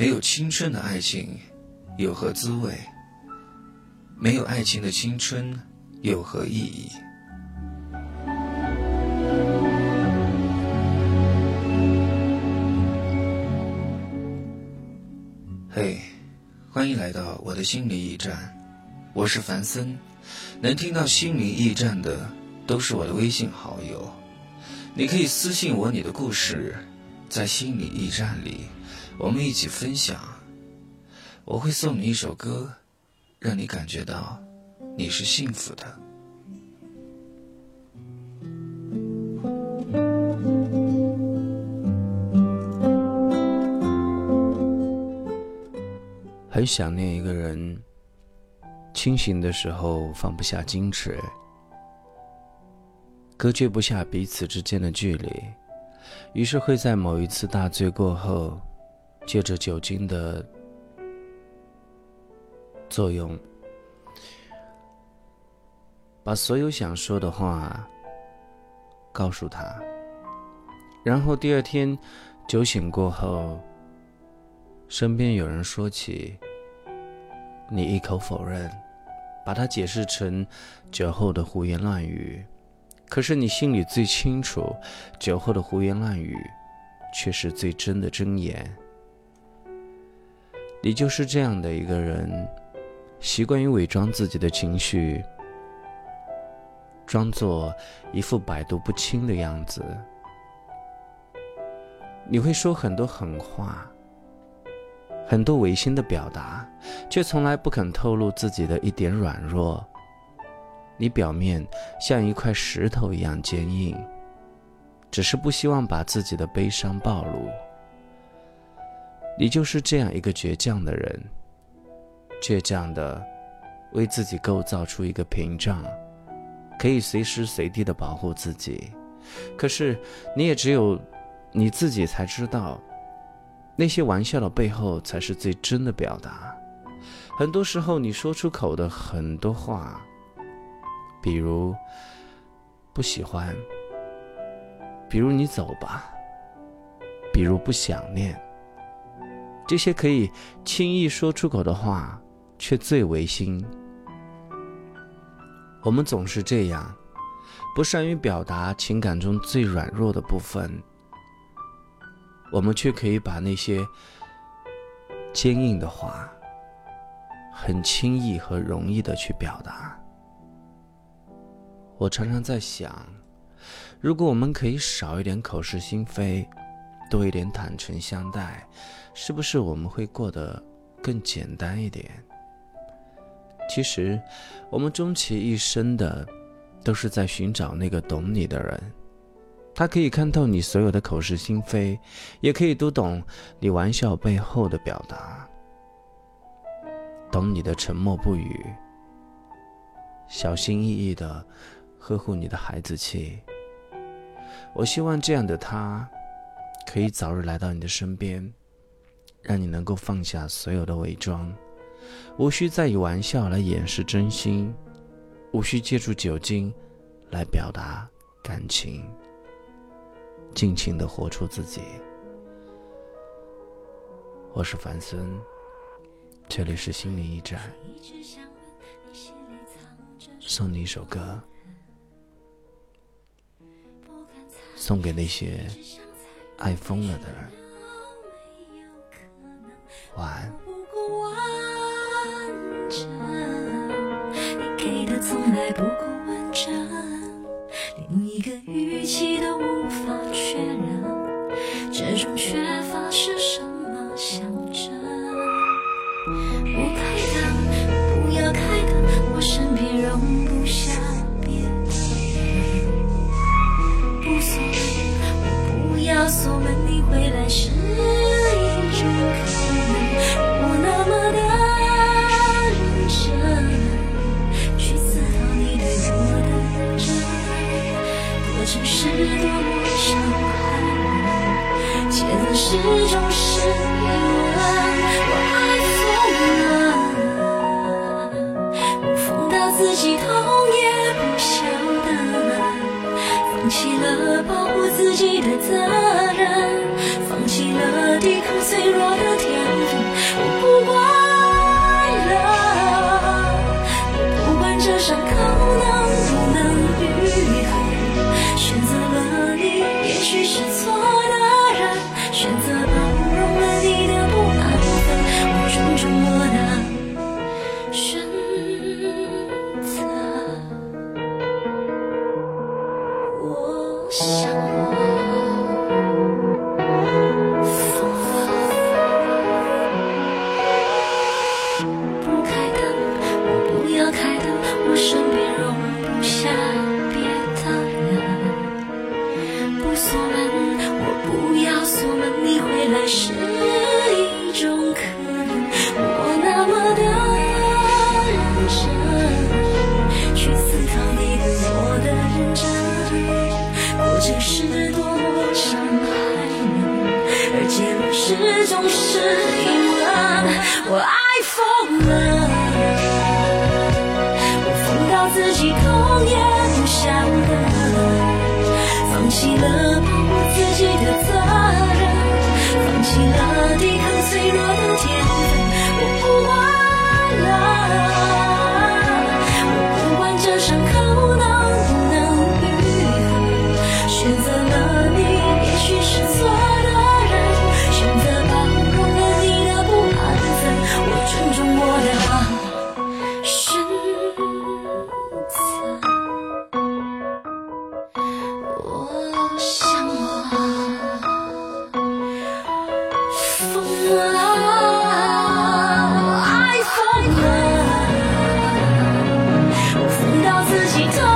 没有青春的爱情有何滋味？没有爱情的青春有何意义？嘿，欢迎来到我的心理驿站，我是凡森。能听到心理驿站的都是我的微信好友，你可以私信我你的故事，在心理驿站里，我们一起分享。我会送你一首歌，让你感觉到你是幸福的。很想念一个人，清醒的时候放不下矜持，隔绝不下彼此之间的距离，于是会在某一次大醉过后，借着酒精的作用，把所有想说的话告诉他，然后第二天酒醒过后。身边有人说起，你一口否认，把它解释成酒后的胡言乱语。可是你心里最清楚，酒后的胡言乱语，却是最真的真言。你就是这样的一个人，习惯于伪装自己的情绪，装作一副百毒不侵的样子。你会说很多狠话。很多违心的表达，却从来不肯透露自己的一点软弱。你表面像一块石头一样坚硬，只是不希望把自己的悲伤暴露。你就是这样一个倔强的人，倔强的为自己构造出一个屏障，可以随时随地的保护自己。可是，你也只有你自己才知道。那些玩笑的背后，才是最真的表达。很多时候，你说出口的很多话，比如不喜欢，比如你走吧，比如不想念，这些可以轻易说出口的话，却最违心。我们总是这样，不善于表达情感中最软弱的部分。我们却可以把那些坚硬的话，很轻易和容易的去表达。我常常在想，如果我们可以少一点口是心非，多一点坦诚相待，是不是我们会过得更简单一点？其实，我们终其一生的，都是在寻找那个懂你的人。他可以看透你所有的口是心非，也可以读懂你玩笑背后的表达，懂你的沉默不语，小心翼翼的呵护你的孩子气。我希望这样的他，可以早日来到你的身边，让你能够放下所有的伪装，无需再以玩笑来掩饰真心，无需借助酒精来表达感情。尽情的活出自己。我是樊森，这里是心灵驿站。送你一首歌，送给那些爱疯了的人。晚安。是多么伤害，写的始终是疑问。我爱疯了，我疯到自己痛也不晓得，放弃了保护自己的责任，放弃了抵抗脆弱的。想。是一吻，我爱疯了，我疯到自己痛也不晓得，放弃了保护自己的责任，放弃了抵抗脆弱的天分，我不爱了。像我。疯了爱疯了我疯到自己头